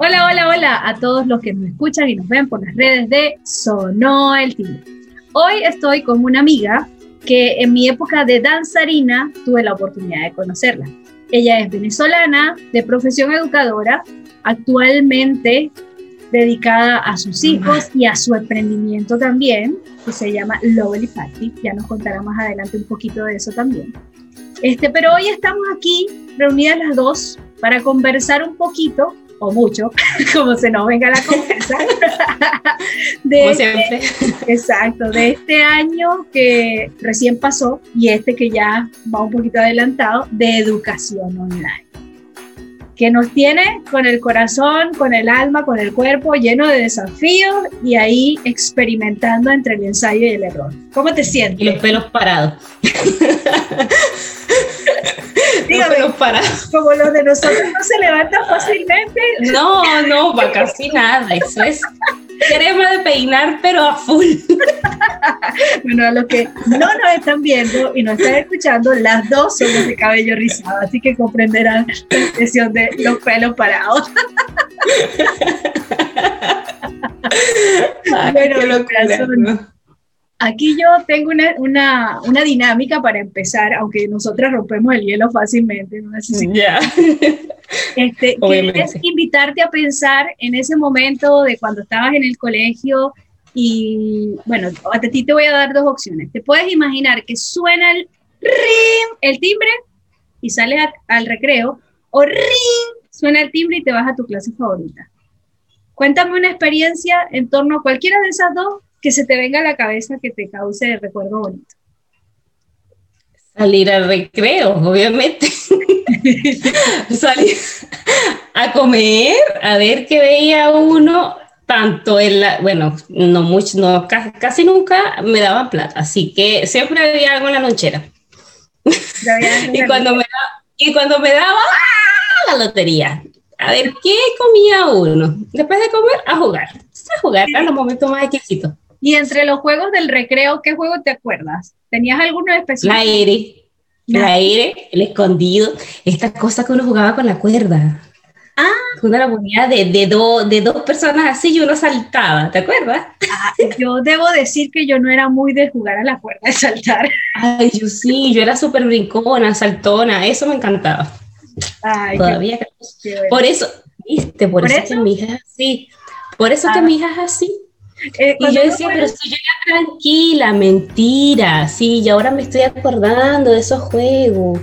Hola, hola, hola a todos los que nos escuchan y nos ven por las redes de Sonó el Timbre. Hoy estoy con una amiga que en mi época de danzarina tuve la oportunidad de conocerla. Ella es venezolana, de profesión educadora, actualmente dedicada a sus hijos y a su emprendimiento también, que se llama Lovely Party. Ya nos contará más adelante un poquito de eso también. Este, pero hoy estamos aquí reunidas las dos para conversar un poquito o mucho, como se nos venga la conversa. de como este siempre. exacto, de este año que recién pasó y este que ya va un poquito adelantado, de educación online que nos tiene con el corazón, con el alma, con el cuerpo lleno de desafíos y ahí experimentando entre el ensayo y el error. ¿Cómo te sientes? Y los pelos parados. Dígame. Como los de nosotros no se levantan fácilmente. No, no, va casi nada. Eso es crema de peinar, pero a full. bueno, a los que no nos están viendo y nos están escuchando, las dos son de cabello rizado, así que comprenderán la expresión de los pelos parados. Pero lo Aquí yo tengo una, una, una, dinámica para empezar, aunque nosotras rompemos el hielo fácilmente. ¿no? Este, que es invitarte a pensar en ese momento de cuando estabas en el colegio y, bueno, a ti te voy a dar dos opciones. Te puedes imaginar que suena el ring, el timbre, y sales al recreo, o ring, suena el timbre y te vas a tu clase favorita. Cuéntame una experiencia en torno a cualquiera de esas dos que se te venga a la cabeza que te cause el recuerdo bonito. Salir al recreo, obviamente. Salir a comer, a ver qué veía uno, tanto en la, bueno, no mucho, no, casi, nunca me daban plata, así que siempre había algo en la lonchera. y, cuando me, y cuando me daba ¡ah! la lotería, a ver qué comía uno. Después de comer, a jugar. A jugar a los momentos más exquisitos. Y entre los juegos del recreo, ¿qué juego te acuerdas? ¿Tenías alguno especial? La aire. El aire, el escondido, esta cosa que uno jugaba con la cuerda. Ah. Una la ponía de, de, de dos personas así y uno saltaba, ¿te acuerdas? Ah, yo debo decir que yo no era muy de jugar a la cuerda, de saltar. Ay, yo sí, yo era súper brincona, saltona, eso me encantaba. Ay, Todavía. Por eso, viste, por, eso, que mi hija es así. Por eso que ah. mi hija es así eh, y yo decía, pero si yo era tranquila, mentira, sí, y ahora me estoy acordando de esos juegos.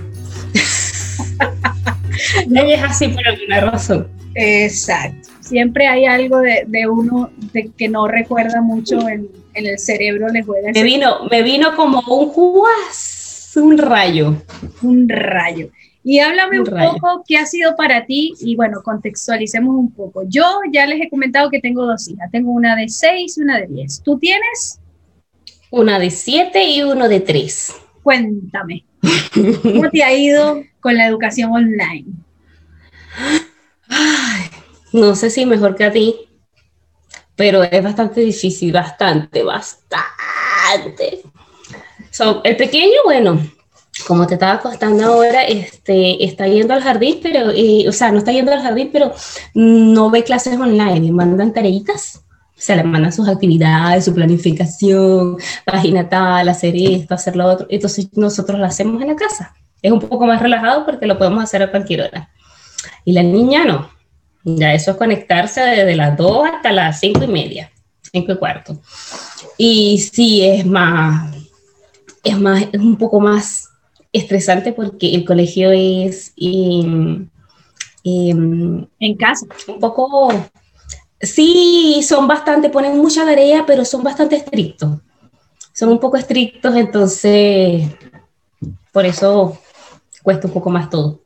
no es así por alguna razón. Exacto. Siempre hay algo de, de uno de que no recuerda mucho en, en el cerebro, le juega. Me vino, me vino como un juas, un rayo. Un rayo. Y háblame un, poco qué ha sido para ti y bueno, contextualicemos un poco. Yo ya les he comentado que tengo dos hijas, tengo una de seis y una de diez. ¿Tú tienes? Una de siete y uno de tres. Cuéntame, ¿cómo te ha ido con la educación online? no sé si mejor que a ti, pero es bastante difícil, bastante, bastante. el pequeño, bueno, como te estaba contando ahora, este, está yendo al jardín, pero, o sea, no está yendo al jardín, pero no ve clases online, le mandan tareitas, o sea, le mandan sus actividades, su planificación, página tal, hacer esto, hacer lo otro, entonces nosotros lo hacemos en la casa. Es un poco más relajado porque lo podemos hacer a cualquier hora. Y la niña no, ya eso es conectarse desde las 2 hasta las 5 y media, 5 y cuarto. Y sí, es más, es más, es un poco más estresante porque el colegio es em, em, en casa. Un poco, sí, son bastante, ponen mucha tarea, pero son bastante estrictos. Son un poco estrictos, entonces por eso cuesta un poco más todo.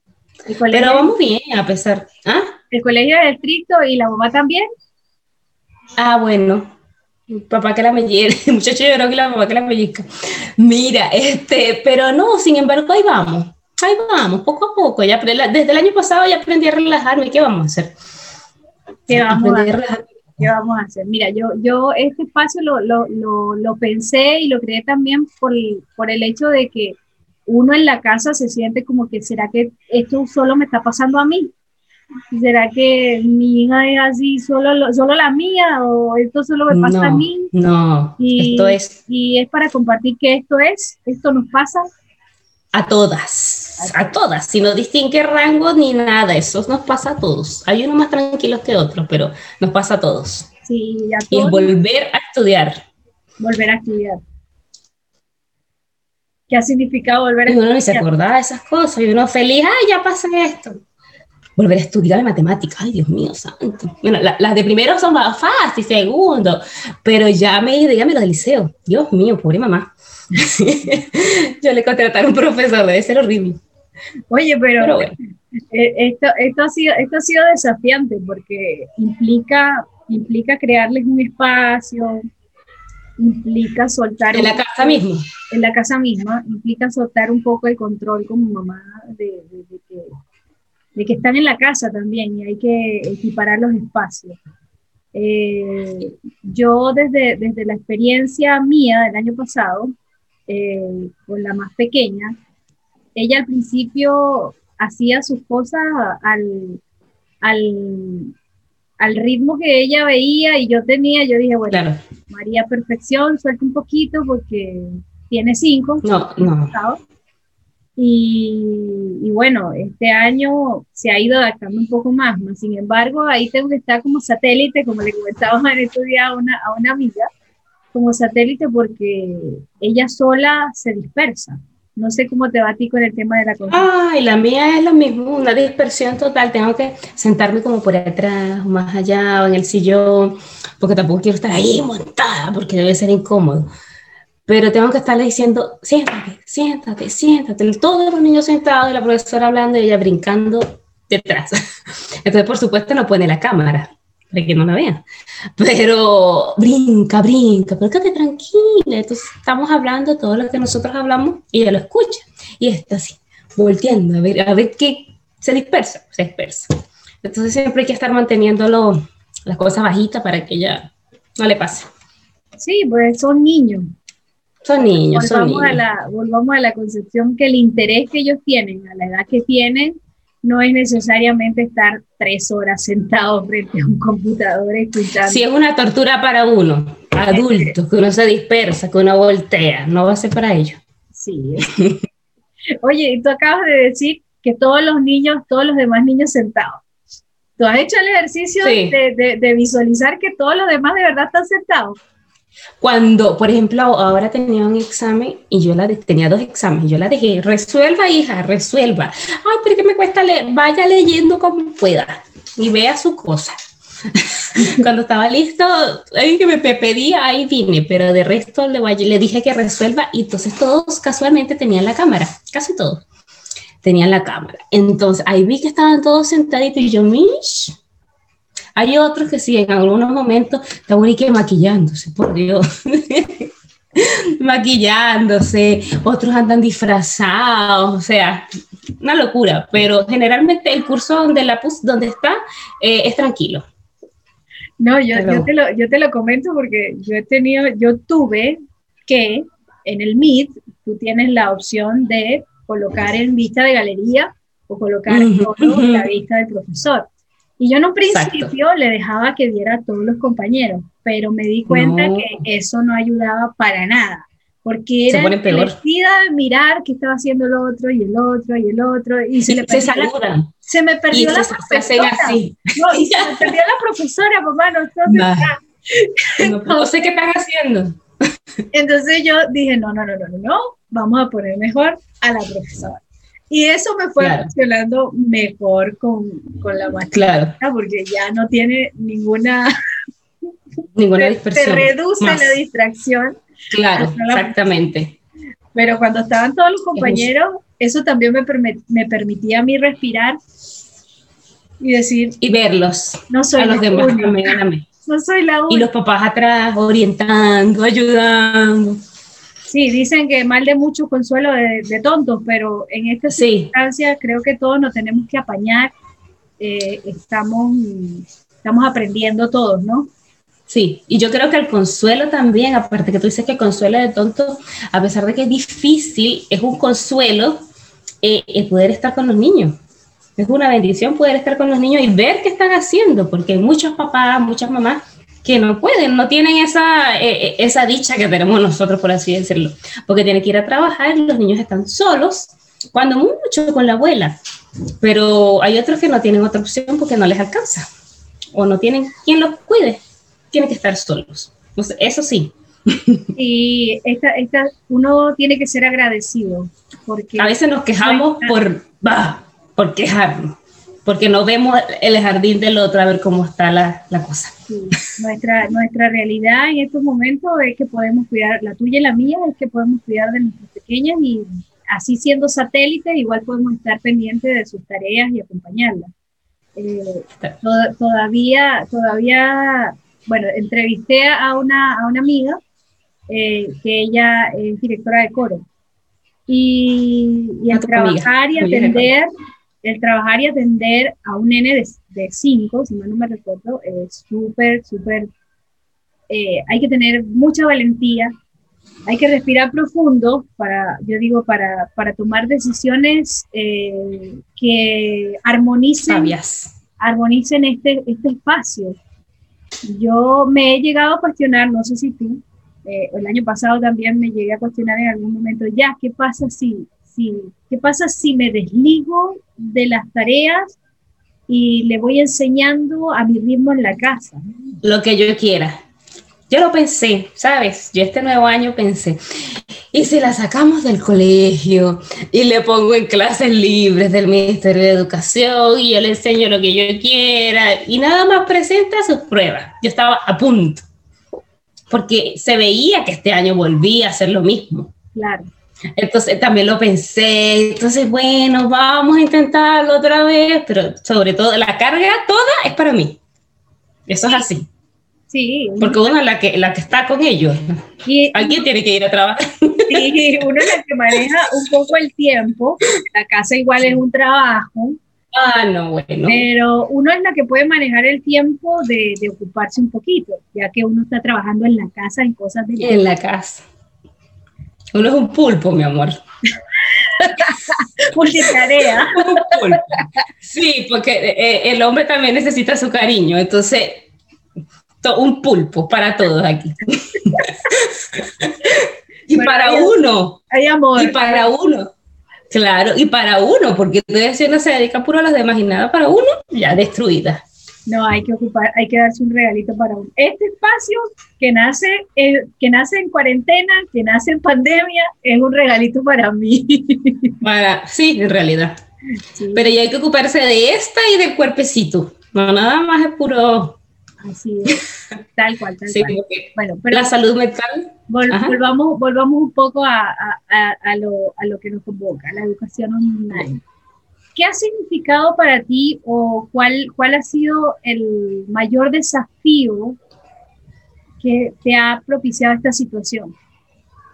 Pero vamos bien, a pesar. ¿ah? ¿El colegio es estricto y la mamá también? Ah, bueno, papá que la el muchacho lloró que la mamá que la pellizca. Mira, este, pero no, sin embargo, ahí vamos, ahí vamos, poco a poco. Ya, desde el año pasado ya aprendí a relajarme, ¿qué vamos a hacer? ¿Qué vamos a, hacer? ¿Qué vamos a hacer? Mira, yo, yo este espacio lo, lo, lo, lo pensé y lo creé también por, por el hecho de que uno en la casa se siente como que, ¿será que esto solo me está pasando a mí? ¿Será que mi hija es así, solo, solo la mía o esto solo me pasa a mí? No, y, esto es... Y es para compartir que esto es, esto nos pasa. A todas, a todas, si no distingue rango ni nada, eso nos pasa a todos. Hay unos más tranquilos que otros, pero nos pasa a todos. Sí, a todos. Y volver a estudiar. Volver a estudiar. ¿Qué ha significado volver a estudiar? Y uno ni se acordaba de esas cosas, y uno feliz, ay, ya pasa esto volver a estudiar matemáticas, ay Dios mío santo. Bueno, las de primero son más fáciles, segundo, pero ya me, dígame lo del liceo, Dios mío, pobre mamá. Yo le contratar a un profesor, debe ser horrible. Oye, pero, eh, esto, esto, ha sido, esto ha sido desafiante porque implica, implica crearles un espacio, implica soltar... En la casa misma. En la casa misma, implica soltar un poco el control como mamá de, de que de que están en la casa también y hay que equiparar los espacios. Eh, yo desde, desde la experiencia mía del año pasado, eh, con la más pequeña, ella al principio hacía sus cosas al, al, al, ritmo que ella veía y yo tenía, yo dije, bueno, María Perfección, suelta un poquito porque tiene cinco. No, no. Y, bueno, este año se ha ido adaptando un poco más, sin embargo, ahí tengo que estar como satélite, como le comentaba en estos días a una, a una amiga, como satélite porque ella sola se dispersa. No sé cómo te va a ti con el tema de la cosa. Ay, la mía es lo mismo, una dispersión total. Tengo que sentarme como por atrás, más allá, o en el sillón, porque tampoco quiero estar ahí montada, porque debe ser incómodo pero tengo que estarle diciendo, siéntate, siéntate, siéntate, todos los niños sentados y la profesora hablando y ella brincando detrás. Entonces, por supuesto, no pone la cámara para que no la vean, pero brinca, brinca, pero quédate tranquila, entonces estamos hablando todo lo que nosotros hablamos y ella lo escucha y está así, volteando a ver, a ver qué se dispersa, se dispersa. Entonces siempre hay que estar manteniendo las cosas bajitas para que ella no le pase. Sí, pues son niños, son niños, volvamos son A la, volvamos a la concepción que el interés que ellos tienen, a la edad que tienen, no es necesariamente estar tres horas sentados frente a un computador escuchando. Si es una tortura para uno, adulto, que uno se dispersa, que uno voltea, no va a ser para ellos. Sí. Oye, y tú acabas de decir que todos los niños, todos los demás niños sentados. ¿Tú has hecho el ejercicio de, de visualizar que todos los demás de verdad están sentados? Cuando, por ejemplo, ahora tenía un examen y yo la tenía dos exámenes, yo la dejé, resuelva hija, resuelva. Ay, pero que me cuesta leer, vaya leyendo como pueda y vea su cosa. Cuando estaba listo, que me pedía, ahí vine, pero de resto le, le dije que resuelva y entonces todos casualmente tenían la cámara, casi todos tenían la cámara. Entonces ahí vi que estaban todos sentaditos y yo, mish, hay otros que sí, en algunos momentos están que maquillándose, por Dios. maquillándose, otros andan disfrazados, o sea, una locura, pero generalmente el curso donde, la pus, donde está eh, es tranquilo. No, yo, yo, te lo, yo te lo comento porque yo he tenido, yo tuve que en el Meet tú tienes la opción de colocar en vista de galería o colocar en la vista del profesor. Y yo en un principio le dejaba que viera a todos los compañeros, pero me di cuenta que eso no ayudaba para nada, porque era divertida de mirar qué estaba haciendo el otro y el otro y el otro, y se, se, la, se me perdió la profesora. No, y se me perdió la profesora, mamá, no, no, sé qué están haciendo. Entonces yo dije, no, no, no, no, no, vamos a poner mejor a la profesora. Y eso me fue funcionando mejor con, con la máquina, claro. porque ya no tiene ninguna... Ninguna dispersión. Se reduce la distracción. Claro, exactamente. Pero cuando estaban todos los compañeros, eso también me, me permitía a mí respirar y decir... Y verlos. No soy a los demás. No soy la única. Y los papás atrás orientando, ayudando. Sí, dicen que mal de mucho consuelo de, tontos, pero en esta circunstancia creo que todos nos tenemos que apañar. Eh, estamos, estamos aprendiendo todos, ¿no? Sí, y yo creo que el consuelo también, aparte que tú dices que consuelo de tontos, a pesar de que es difícil, es un consuelo eh, el poder estar con los niños. es una bendición poder estar con los niños y ver qué están haciendo, porque hay muchos papás, muchas mamás que no pueden, no tienen esa, eh, eh, esa dicha que tenemos nosotros, por así decirlo, porque tienen que ir a trabajar, los niños están solos, cuando mucho con la abuela, pero hay otros que no tienen otra opción porque no les alcanza o no tienen quien los cuide, tienen que estar solos. eso sí. Y esta, esta, uno tiene que ser agradecido. Porque a veces nos quejamos por, bah, por quejarnos, porque no vemos el jardín del otro a ver cómo está la, la cosa. Nuestra, nuestra realidad en estos momentos es que podemos cuidar, la tuya y la mía, es que podemos cuidar de nuestras pequeñas y así siendo satélite, igual podemos estar pendientes de sus tareas y acompañarlas. Eh, todavía, todavía, bueno, entrevisté a una, a una amiga eh, que ella es directora de coro. Y, y al trabajar y atender, el trabajar y atender a un nene de, de cinco, si mal no me recuerdo, es súper, súper, eh, hay que tener mucha valentía, hay que respirar profundo para, yo digo, para, para tomar decisiones eh, que armonicen, armonicen este, este espacio. Yo me he llegado a cuestionar, no sé si tú, eh, el año pasado también me llegué a cuestionar en algún momento, ya, ¿qué pasa si, si, qué pasa si me desligo de las tareas y le voy enseñando a mi ritmo en la casa? Lo que yo quiera. Yo lo pensé, ¿sabes? Yo este nuevo año pensé, y si la sacamos del colegio y le pongo en clases libres del Ministerio de Educación y yo le enseño lo que yo quiera y nada más presenta sus pruebas. Yo estaba a punto, porque se veía que este año volvía a hacer lo mismo. Claro. Entonces también lo pensé, entonces bueno, vamos a intentarlo otra vez, pero sobre todo la carga toda es para mí. Eso es así. Sí. Porque uno es la que, la que está con ellos. Alguien tiene que ir a trabajar. Sí, uno es la que maneja un poco el tiempo. La casa igual es un trabajo. Ah, no, bueno. Pero uno es la que puede manejar el tiempo de, de ocuparse un poquito, ya que uno está trabajando en la casa en cosas de... En la casa. Uno es un pulpo, mi amor. Multitarea. un pulpo. Sí, porque eh, el hombre también necesita su cariño. Entonces, un pulpo para todos aquí. y para uno. Hay amor. Y para uno. Claro, y para uno, porque si uno se dedica puro a los demás y nada para uno, ya destruida. No, hay que ocupar, hay que darse un regalito para uno. Este espacio que nace, eh, que nace en cuarentena, que nace en pandemia, es un regalito para mí. Para, sí, en realidad. Pero ya hay que ocuparse de esta y del cuerpecito. No, nada más es puro Así es, tal cual, tal cual. Bueno, pero la salud mental. volvamos, volvamos un poco a, a, a, lo, a, lo, que nos convoca, la educación online. ¿Qué ha significado para ti o cuál, cuál ha sido el mayor desafío que te ha propiciado esta situación?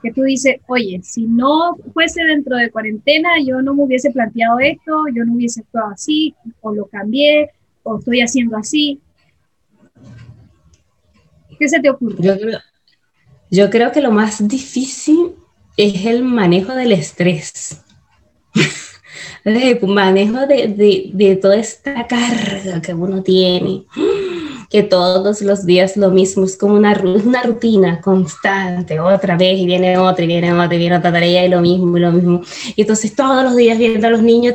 Que tú dices, oye, si no fuese dentro de cuarentena, yo no me hubiese planteado esto, yo no hubiese actuado así, o lo cambié, o estoy haciendo así. ¿Qué se te ocurre? Yo creo, que lo más difícil es el manejo del estrés. el manejo de, de, toda esta carga que uno tiene, que todos los días lo mismo, es como una, una rutina constante, otra vez y viene otra y viene otra y viene otra tarea y lo mismo y lo mismo. Y entonces todos los días viendo a los niños,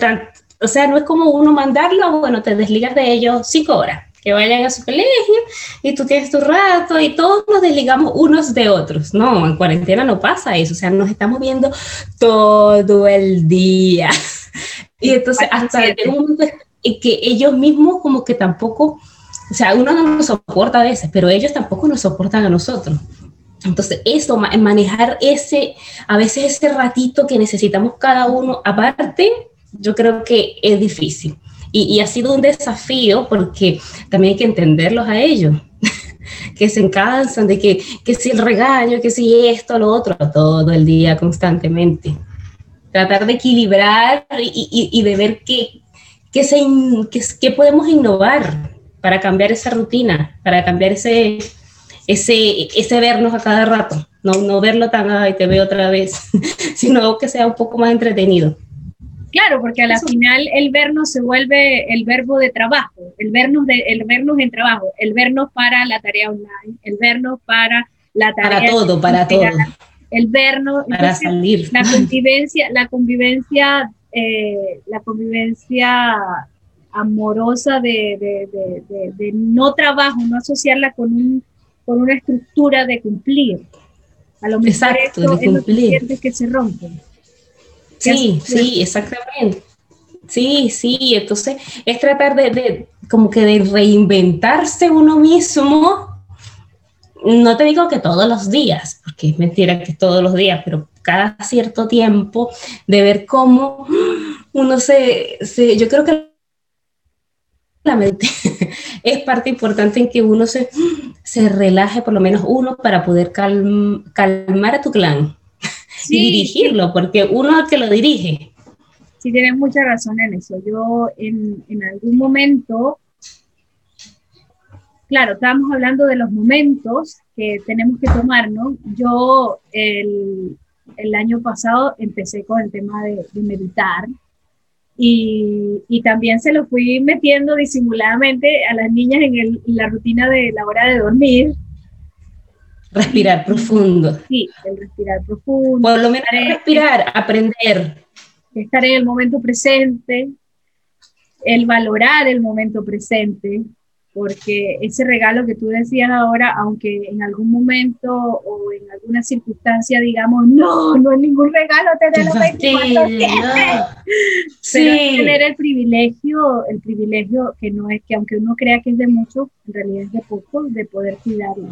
o sea, no es como uno mandarlo, bueno, te desligas de ellos cinco horas que vayan a su colegio y tú tienes tu rato y todos nos desligamos unos de otros. No, en cuarentena no pasa eso, o sea, nos estamos viendo todo el día. Y entonces hasta un momento en que ellos mismos como que tampoco, o sea, uno no nos soporta a veces, pero ellos tampoco nos soportan a nosotros. Entonces, eso, manejar ese, a veces ese ratito que necesitamos cada uno aparte, yo creo que es difícil. Y, ha sido un desafío porque también hay que entenderlos a ellos, que se cansan de que, que si el regaño, que si esto, lo otro, todo el día constantemente. Tratar de equilibrar y, y, de ver qué, qué, se, qué, podemos innovar para cambiar esa rutina, para cambiar ese, ese, ese vernos a cada rato. No, no verlo tan, ay, te veo otra vez, sino que sea un poco más entretenido. Claro, porque a la final el vernos se vuelve el verbo de trabajo, el vernos, de, el vernos en trabajo, el vernos para la tarea online, el vernos para la tarea. Para todo, para todo. El vernos. Para salir. La convivencia, la convivencia, eh, la convivencia amorosa de, de, no trabajo, no asociarla con, un, con una estructura de cumplir. A lo mejor Exacto, de cumplir. Es que se rompen. Sí, sí, exactamente. Sí, sí, entonces es tratar de, como que de reinventarse uno mismo. No te digo que todos los días, porque es mentira que todos los días, pero cada cierto tiempo de ver cómo uno se, yo creo que la mente es parte importante en que uno se, se relaje, por lo menos uno, para poder calmar a tu clan y dirigirlo, porque uno es el que lo dirige. Sí, tienes mucha razón en eso. Yo en, en algún momento, claro, estábamos hablando de los momentos que tenemos que tomar, ¿no? Yo el, el año pasado empecé con el tema de, meditar y, y, también se lo fui metiendo disimuladamente a las niñas en, el, en la rutina de la hora de dormir Respirar profundo. Sí, el respirar profundo. Por lo menos respirar, aprender. Estar en el momento presente, el valorar el momento presente, porque ese regalo que tú decías ahora, aunque en algún momento o en alguna circunstancia digamos, no, no es ningún regalo tener los 24 sí. Pero tener el privilegio, el privilegio que no es que aunque uno crea que es de mucho, en realidad es de poco, de poder cuidarlo.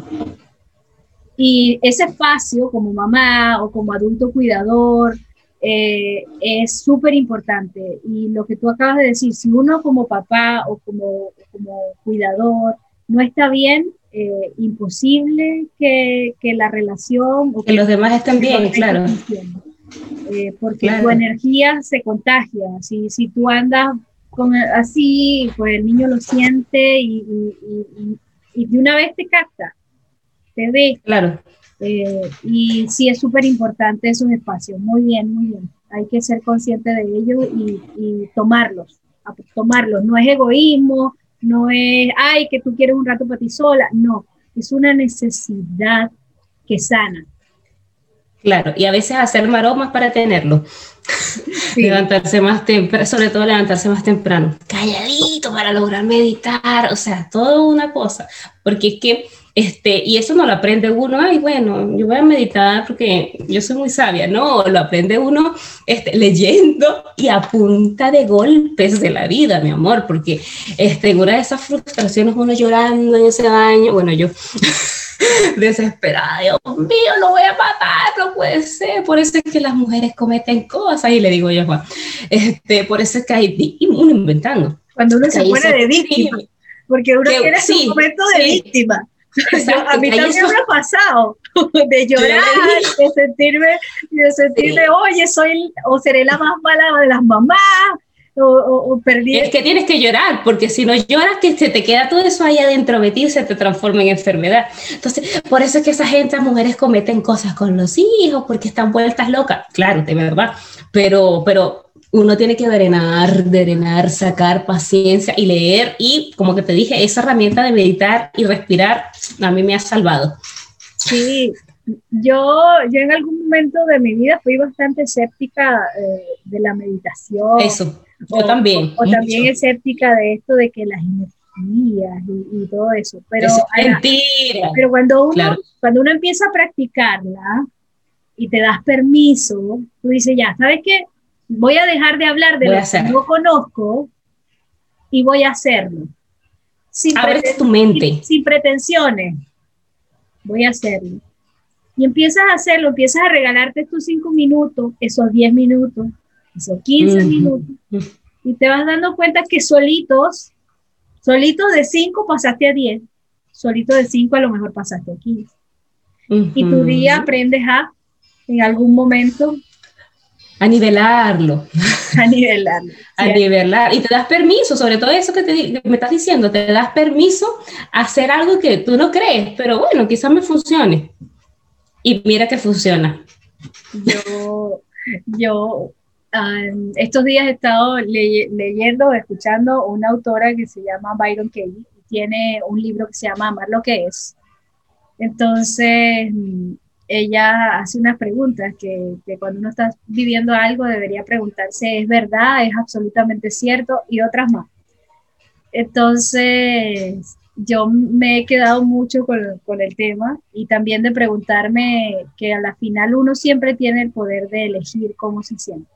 Y ese espacio como mamá o como adulto cuidador eh, es súper importante. Y lo que tú acabas de decir, si uno como papá o como, como cuidador no está bien, eh, imposible que, que, la relación... O que, los demás estén bien, claro. Eh, porque tu energía se contagia. Si, si tú andas con, así, pues el niño lo siente y, y, y de una vez te capta te ve. Claro. Eh, y sí es súper importante esos espacios. Muy bien, muy bien. Hay que ser consciente de ellos y, tomarlos, tomarlos. No es egoísmo, no es, ay, que tú quieres un rato para ti sola. No, es una necesidad que sana. Claro, y a veces hacer maromas para tenerlo. levantarse más temprano, sobre todo levantarse más temprano, calladito para lograr meditar, o sea, todo una cosa, porque es que este, y eso no lo aprende uno, ay, bueno, yo voy a meditar porque yo soy muy sabia. No, lo aprende uno este, leyendo y a punta de golpes de la vida, mi amor, porque este, una de esas frustraciones, uno llorando en ese baño, bueno, yo desesperada, Dios mío, lo voy a matar, no puede ser. Por eso es que las mujeres cometen cosas, y le digo yo, Juan, este, por eso es que hay, uno inventando. Cuando uno se pone de víctima, porque uno tiene su momento de víctima a mí también me ha pasado de llorar, de sentirme, de sentirme, oye, soy o seré la más mala de las mamás, o, o, perdí. Es que tienes que llorar, porque si no lloras, que se te queda todo eso ahí adentro metido y se te transforma en enfermedad. Entonces, por eso es que esa gente, las mujeres cometen cosas con los hijos, porque están vueltas locas. Claro, de verdad. Pero, pero uno tiene que drenar, drenar, sacar paciencia y leer y como que te dije, esa herramienta de meditar y respirar a mí me ha salvado. Sí, yo, yo en algún momento de mi vida fui bastante escéptica eh, de la meditación. Eso, yo también. O, también escéptica de esto de que las energías y, todo eso. Pero, es mentira. Pero cuando uno, cuando uno empieza a practicarla y te das permiso, tú dices, ya, ¿sabes qué? Voy a dejar de hablar de lo que no conozco y voy a hacerlo. Sin Abres tu mente. Sin, pretensiones. Voy a hacerlo. Y empiezas a hacerlo, empiezas a regalarte tus cinco minutos, esos diez minutos, esos quince minutos, y te vas dando cuenta que solitos, solitos de cinco pasaste a diez, solitos de cinco a lo mejor pasaste a quince. Y tu día aprendes a, en algún momento, a nivelarlo. A nivelarlo. a nivelar. Y te das permiso, sobre todo eso que, te, me estás diciendo, te das permiso a hacer algo que tú no crees, pero bueno, quizás me funcione. Y mira que funciona. Yo, yo estos días he estado leyendo, escuchando una autora que se llama Byron Katie, tiene un libro que se llama Amar lo que es. Entonces, ella hace unas preguntas que, que, cuando uno está viviendo algo debería preguntarse, ¿es verdad? ¿Es absolutamente cierto? Y otras más. Entonces, yo me he quedado mucho con, con, el tema y también de preguntarme que a la final uno siempre tiene el poder de elegir cómo se siente.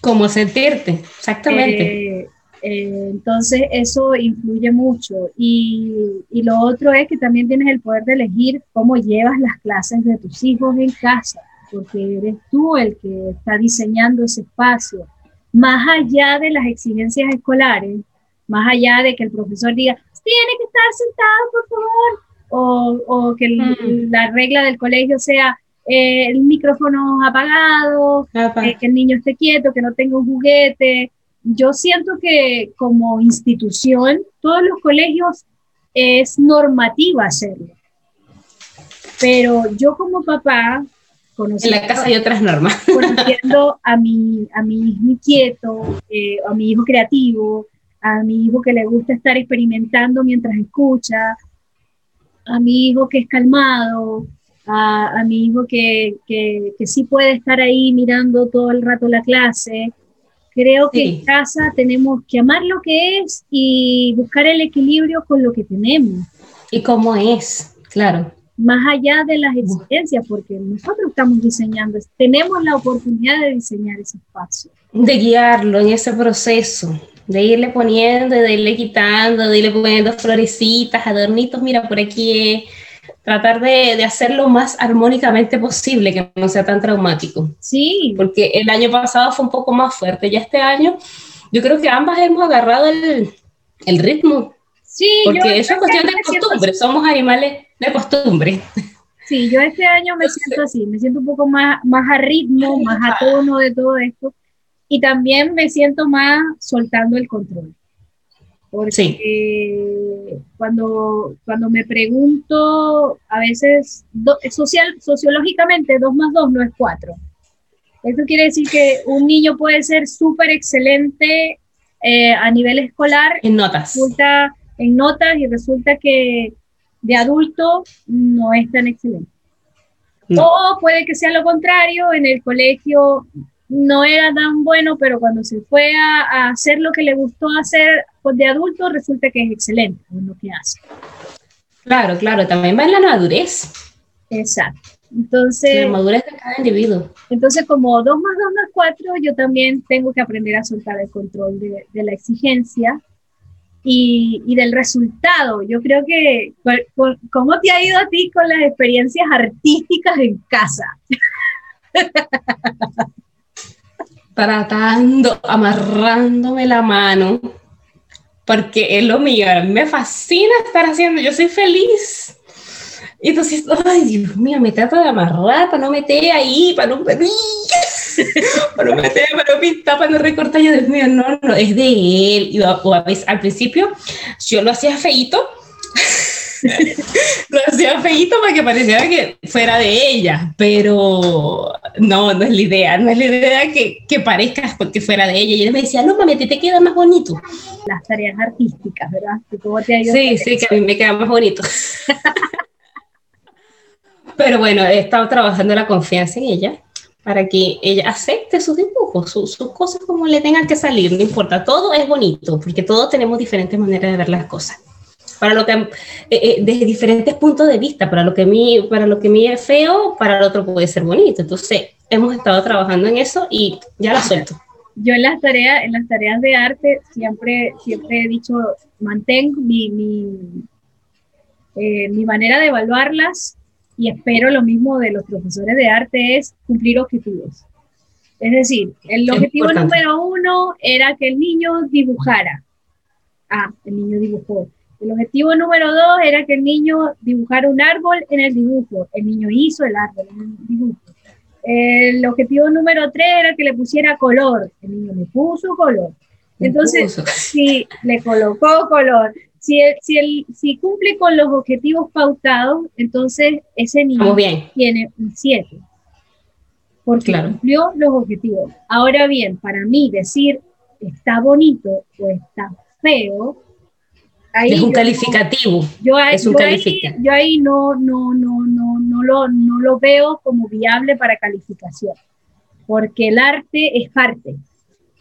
Cómo sentirte, exactamente. Eh, eh, entonces eso influye mucho y, y, lo otro es que también tienes el poder de elegir cómo llevas las clases de tus hijos en casa, porque eres tú el que está diseñando ese espacio. Más allá de las exigencias escolares, más allá de que el profesor diga, tiene que estar sentado, por favor, o, o que mm. la regla del colegio sea eh, el micrófono apagado, eh, que el niño esté quieto, que no tenga un juguete. Yo siento que como institución, todos los colegios es normativa hacerlo. Pero yo como papá, en la casa hay otras normas. Conociendo a mi, a mi hijo inquieto, eh, a mi hijo creativo, a mi hijo que le gusta estar experimentando mientras escucha, a mi hijo que es calmado, a, mi hijo que, que, sí puede estar ahí mirando todo el rato la clase. Creo que en casa tenemos que amar lo que es y buscar el equilibrio con lo que tenemos. Y cómo es, claro. Más allá de las exigencias, porque nosotros estamos diseñando, tenemos la oportunidad de diseñar ese espacio. De guiarlo en ese proceso, de irle poniendo, de irle quitando, de irle poniendo florecitas, adornitos, mira, por aquí tratar de, de, hacerlo más armónicamente posible, que no sea tan traumático. Sí. Porque el año pasado fue un poco más fuerte, ya este año yo creo que ambas hemos agarrado el, el ritmo. Sí, porque eso es cuestión de costumbre, somos animales de costumbre. Sí, yo este año me siento así, me siento un poco más, más a ritmo, más a tono de todo esto y también me siento más soltando el control. Porque cuando, cuando me pregunto, a veces, social, sociológicamente, 2 más 2 no es 4. Esto quiere decir que un niño puede ser súper excelente eh, a nivel escolar. En notas. Resulta, en notas y resulta que de adulto no es tan excelente. O puede que sea lo contrario, en el colegio no era tan bueno, pero cuando se fue a, hacer lo que le gustó hacer pues, de adulto, resulta que es excelente en lo que hace. Claro, claro, también va en la madurez. Exacto. Entonces, la madurez de cada individuo. Entonces, como 2 más 2 más 4, yo también tengo que aprender a soltar el control de, de la exigencia y, y, del resultado. Yo creo que, ¿cómo te ha ido a ti con las experiencias artísticas en casa? tratando, amarrándome la mano, porque es lo mío, me fascina estar haciendo, yo soy feliz. Y entonces, ay, Dios mío, me trato de amarrar para no meter ahí, para no, para no meter, para no pintar, para no recortar. Yo, Dios mío, no, no, es de él. Y a, veces, al principio yo lo hacía feito lo hacía feito para que pareciera que fuera de ella, pero no, no es la idea, no es la idea que, que parezca que fuera de ella. Y ella me decía, no, mami, a ti te queda más bonito. Las tareas artísticas, ¿verdad? sí, sí, que a mí me queda más bonito. pero bueno, he estado trabajando la confianza en ella para que ella acepte sus dibujos, sus, sus, cosas como le tengan que salir, no importa, todo es bonito, porque todos tenemos diferentes maneras de ver las cosas para lo que eh, eh, desde diferentes puntos de vista, para lo que a mí, para lo que a mí es feo, para el otro puede ser bonito. Entonces, hemos estado trabajando en eso y ya lo suelto. Yo en las tareas, en las tareas de arte siempre, siempre he dicho, mantengo mi, mi, eh, mi manera de evaluarlas y espero lo mismo de los profesores de arte es cumplir objetivos. Es decir, el objetivo número uno era que el niño dibujara. Ah, el niño dibujó. El objetivo número dos era que el niño dibujara un árbol en el dibujo. El niño hizo el árbol en el dibujo. El objetivo número tres era que le pusiera color. El niño le puso color. Entonces, si le colocó color, si, si, si cumple con los objetivos pautados, entonces ese niño tiene un 7. porque cumplió los objetivos. Ahora bien, para mí decir está bonito o está feo, ahí es un calificativo. Yo, ahí, es un yo ahí, no, no, no, no, no, lo, no lo veo como viable para calificación, porque el arte es arte.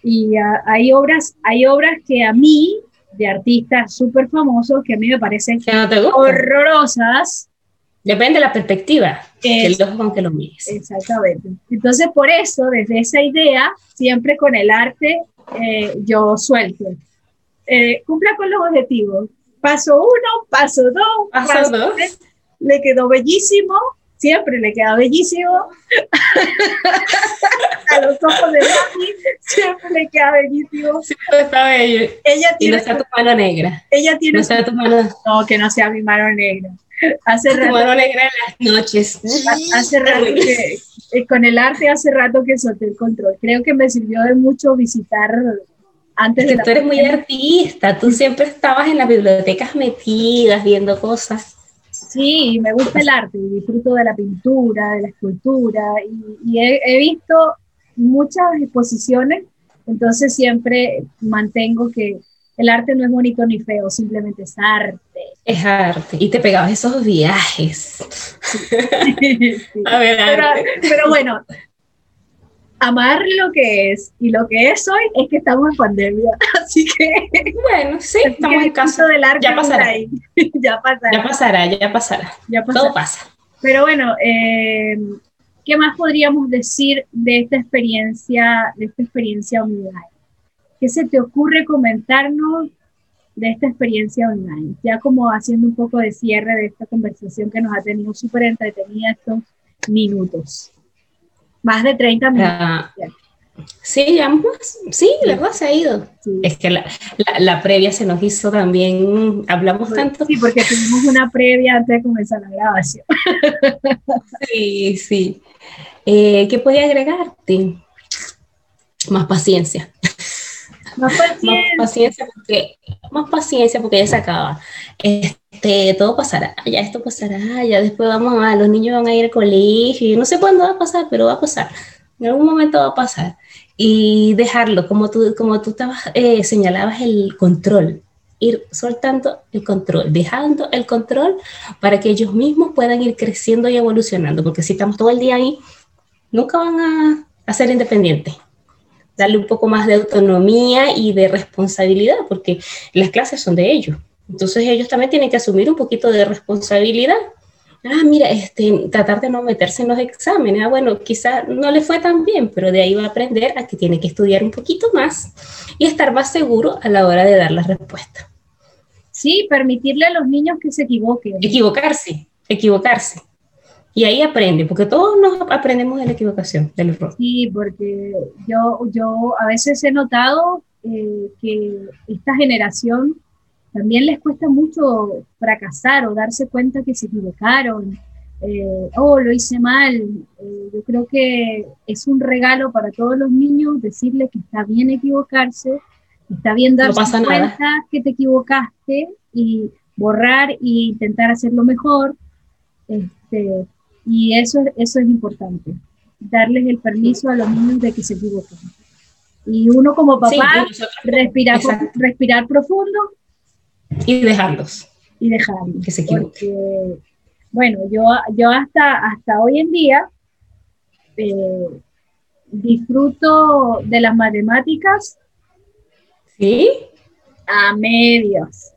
Y hay, obras, hay obras que a mí, de artistas súper famosos, que a mí me parecen horrorosas. Depende de la perspectiva, el ojo con que lo mires. Exactamente. Entonces, por eso, desde esa idea, siempre con el arte, eh, yo suelto. Eh, cumpla con los objetivos. Paso uno, paso dos, paso, dos. le quedó bellísimo, siempre le queda bellísimo. a los ojos de Dani siempre le queda bellísimo. Siempre está bello. Ella tiene, y no sea tu mano negra. Ella tiene. No sea tu mano. No, que no sea mi mano negra. Hace tu mano negra en las noches. Hace rato que, eh, con el arte hace rato que solté el control. Creo que me sirvió de mucho visitar antes de Tú eres muy artista, tú siempre estabas en las bibliotecas metidas, viendo cosas. Sí, me gusta el arte, disfruto de la pintura, de la escultura, y, he, visto muchas exposiciones, entonces siempre mantengo que el arte no es bonito ni feo, simplemente es arte. Es arte, y te pegabas esos viajes. A ver, pero, pero bueno, amar lo que es y lo que es hoy es que estamos en pandemia. Así que, bueno, sí, estamos en caso del arte. Ya pasará. ya pasará. Ya pasará, ya pasará. Ya Todo pasa. Pero bueno, eh, ¿qué más podríamos decir de esta experiencia, de esta experiencia online? ¿Qué se te ocurre comentarnos de esta experiencia online? Ya como haciendo un poco de cierre de esta conversación que nos ha tenido súper entretenida estos minutos. Más de 30 minutos. sí, ya más, sí, la verdad se ha ido. Es que la, la, previa se nos hizo también, hablamos tanto. Sí, porque tuvimos una previa antes de comenzar la grabación. sí, sí. Eh, ¿Qué podía agregarte? Más paciencia. Más paciencia. más paciencia porque, más paciencia porque ya se acaba. Este, todo pasará, ya esto pasará, ya después vamos a, los niños van a ir al colegio, no sé cuándo va a pasar, pero va a pasar. En algún momento va a pasar. Y dejarlo, como tú, como tú estabas, eh, señalabas el control, ir soltando el control, dejando el control para que ellos mismos puedan ir creciendo y evolucionando, porque si estamos todo el día ahí, nunca van a, a ser independientes darle un poco más de autonomía y de responsabilidad, porque las clases son de ellos. Entonces ellos también tienen que asumir un poquito de responsabilidad. Ah, mira, este, tratar de no meterse en los exámenes. Ah, bueno, quizá no le fue tan bien, pero de ahí va a aprender a que tiene que estudiar un poquito más y estar más seguro a la hora de dar la respuesta. Sí, permitirle a los niños que se equivoquen. Equivocarse, equivocarse. Y ahí aprende, porque todos nos aprendemos de la equivocación, del error. Sí, porque yo, yo a veces he notado eh, que esta generación también les cuesta mucho fracasar o darse cuenta que se equivocaron. Eh, oh, lo hice mal. Eh, yo creo que es un regalo para todos los niños decirles que está bien equivocarse, está bien darse cuenta que te equivocaste y borrar e intentar hacerlo mejor. Este, y eso, eso es importante, darles el permiso a los niños de que se equivoquen. Y uno como papá, respirar, respirar profundo. Y dejarlos. Y dejarlos. Que se equivoquen. bueno, yo, yo hasta, hasta hoy en día eh, disfruto de las matemáticas. ¿Sí? A medios.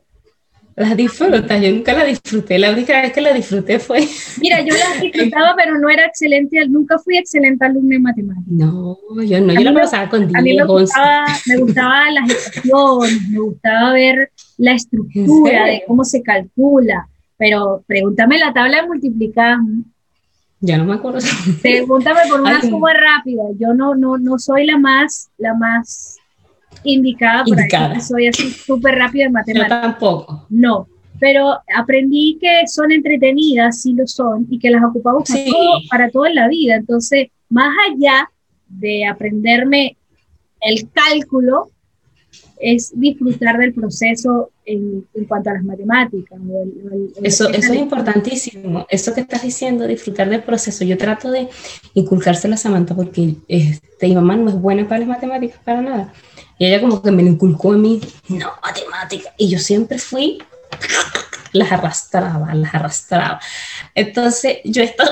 Las disfrutas, yo nunca la disfruté, la única vez que la disfruté fue... Mira, yo la disfrutaba, pero no era excelente, nunca fui excelente alumna en matemáticas. No, yo no, yo la pasaba con 10, A mí me gustaba, me gustaba las ecuaciones, me gustaba ver la estructura de cómo se calcula, pero pregúntame la tabla de multiplicar. Ya no me acuerdo. Pregúntame por una suma rápida, yo no, no, no soy la más, la más indicada, para soy así súper rápida en matemáticas. Yo tampoco. No, pero aprendí que son entretenidas, sí lo son, y que las ocupamos para, todo, para toda la vida. Entonces, más allá de aprenderme el cálculo, es disfrutar del proceso en, en cuanto a las matemáticas. eso, eso es importantísimo. Eso que estás diciendo, disfrutar del proceso. Yo trato de inculcárselo a Samantha porque este, mi mamá no es buena para las matemáticas, para nada. Y ella como que me lo inculcó a mí, no, matemáticas. Y yo siempre fui, las arrastraba, las arrastraba. Entonces yo esto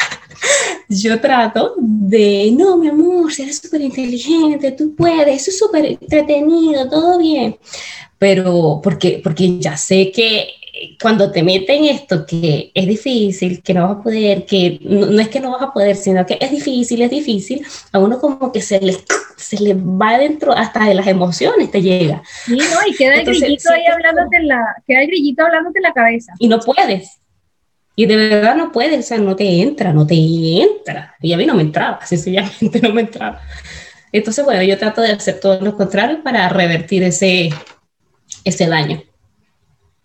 yo trato de, no, mi amor, si eres súper inteligente, tú puedes, eso es súper entretenido, todo bien. Pero porque, porque ya sé que cuando te meten esto, que es difícil, que no vas a poder, que no, es que no vas a poder, sino que es difícil, es difícil, a uno como que se le, se le va adentro hasta de las emociones, te llega. Sí, no, y queda el grillito ahí hablándote en la, queda el grillito hablándote en la cabeza. Y no puedes. Y de verdad no puede, o sea, no te entra, no te entra. Y a mí no me entraba, sencillamente no me entraba. Entonces, bueno, yo trato de hacer todo lo contrario para revertir ese, ese daño.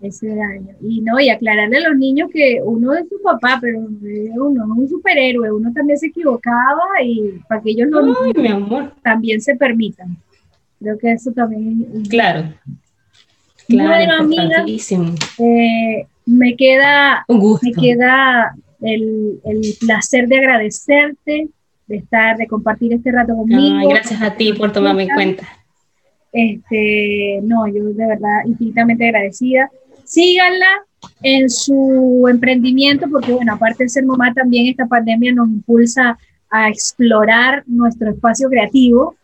Ese daño. Y no, y aclararle a los niños que uno es su papá, pero uno es un superhéroe, uno también se equivocaba y para que ellos Ay, mi amor. también se permitan. Creo que eso también. Claro. Claro, bueno, eh, me queda, me queda el, el, placer de agradecerte, de estar, de compartir este rato conmigo. gracias a ti por tomarme en cuenta. Este, no, yo de verdad infinitamente agradecida. Síganla en su emprendimiento, porque bueno, aparte de ser mamá, también esta pandemia nos impulsa a explorar nuestro espacio creativo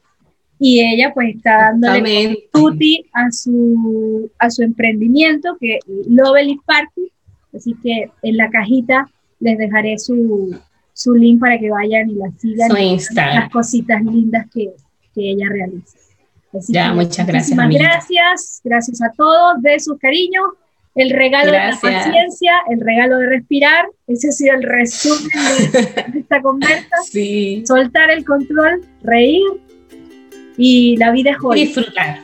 y ella pues está dándole tutti a su, a su emprendimiento que Lovely Party, así que en la cajita les dejaré su, su link para que vayan y la sigan, las cositas lindas que, que ella realiza. ya, muchas gracias. Muchísimas gracias, gracias a todos, de sus cariños, el regalo de la paciencia, el regalo de respirar, ese ha sido el resumen de, esta conversa, sí. soltar el control, reír y la vida es hoy. Disfrutar.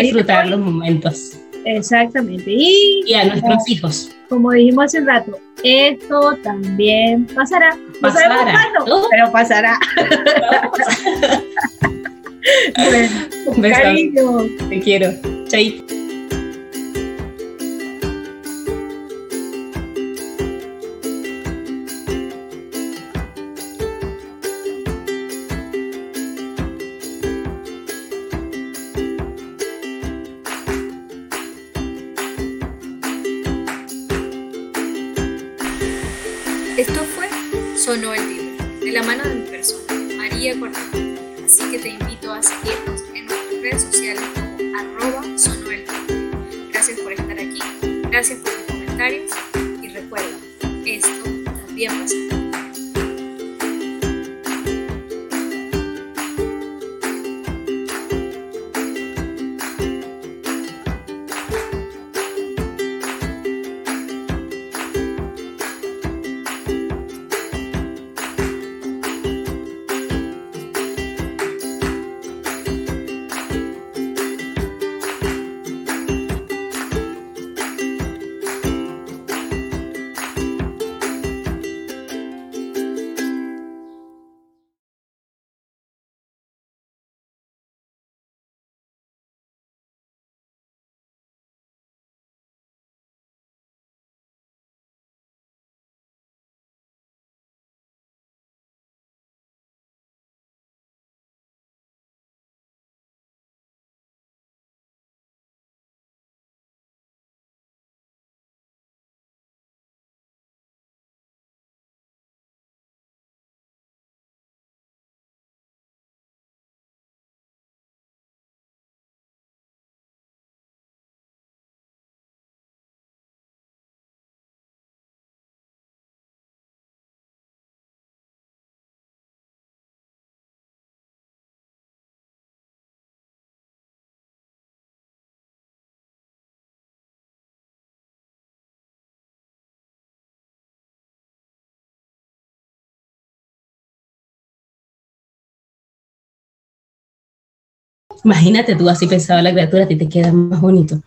disfrutar los momentos. Exactamente. Y, y a nuestros hijos. Como dijimos hace un rato, esto también pasará. Pasará. No pero pasará. bueno, cariño. Te quiero. Chaito. Imagínate tú, así pensaba la criatura, a ti te queda más bonito.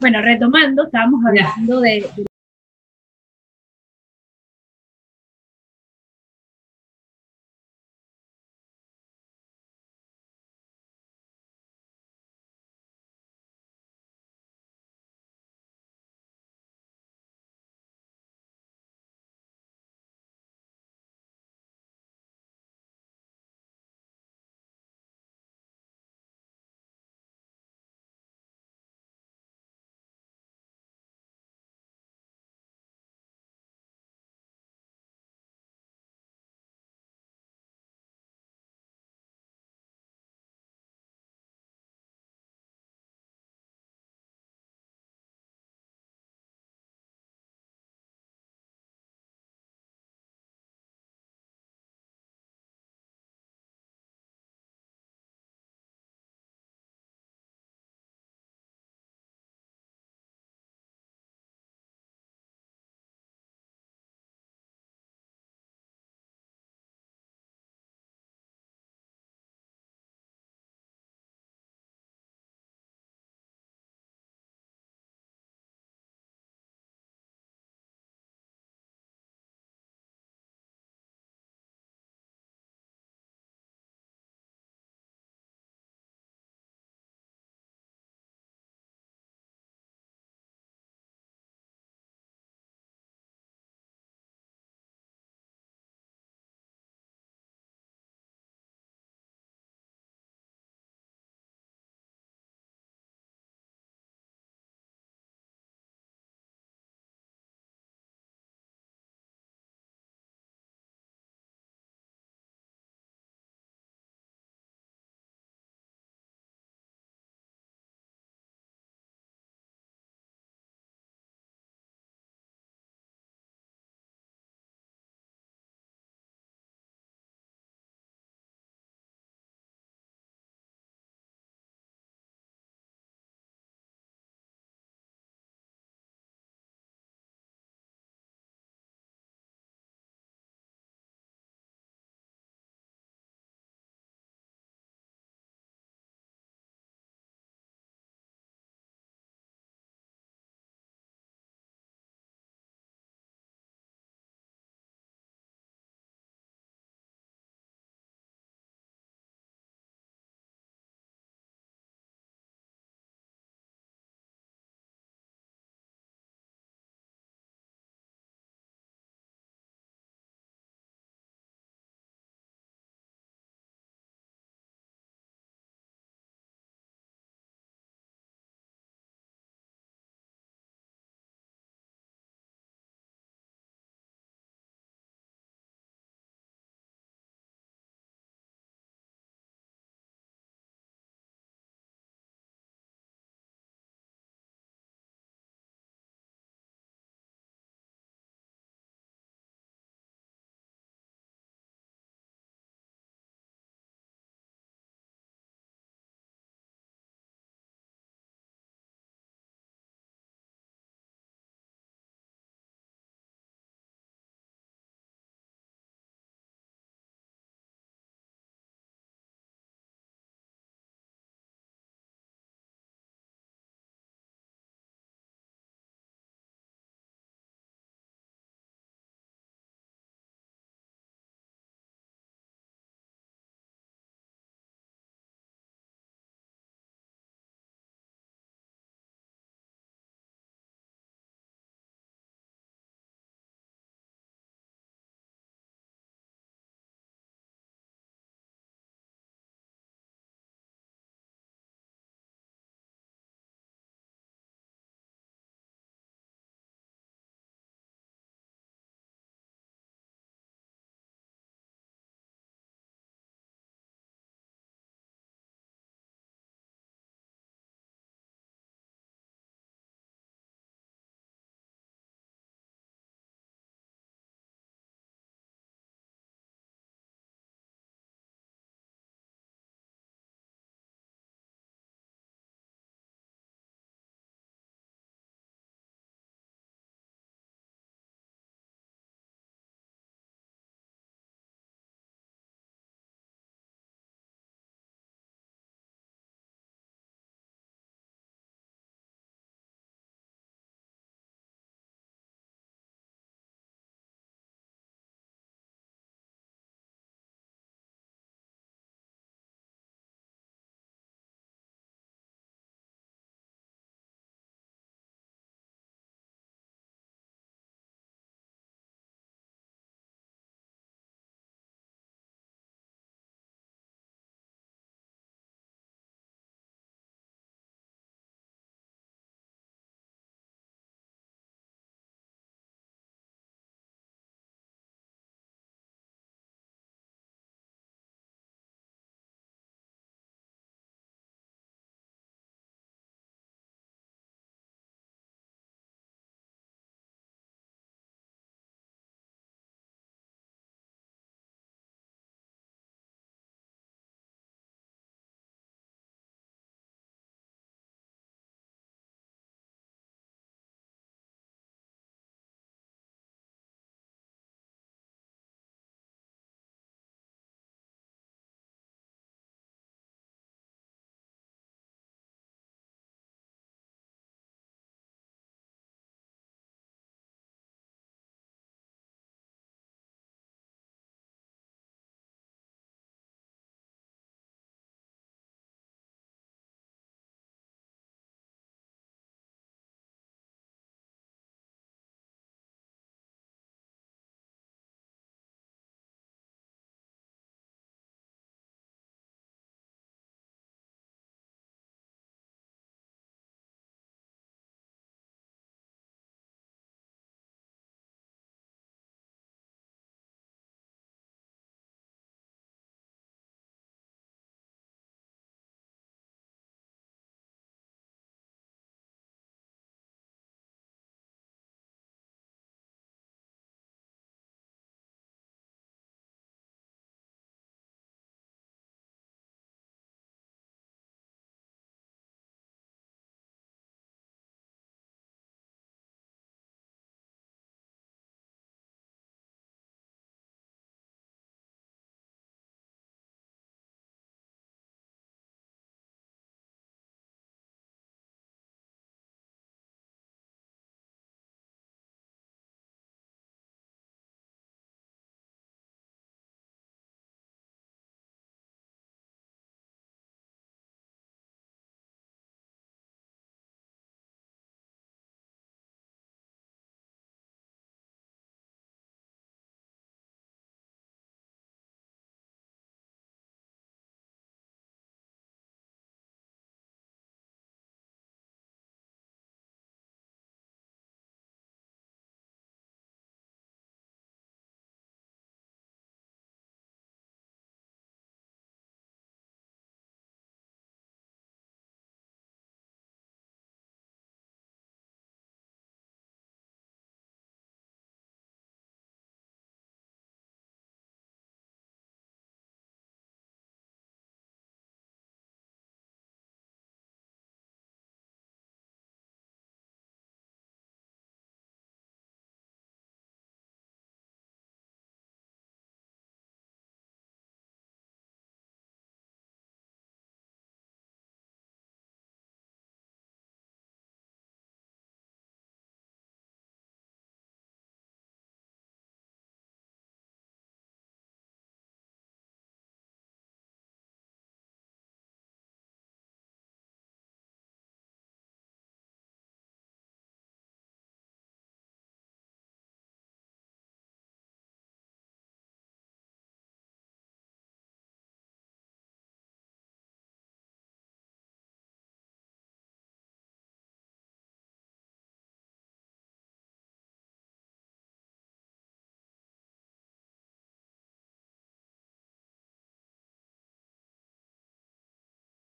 Bueno, retomando, estábamos hablando de,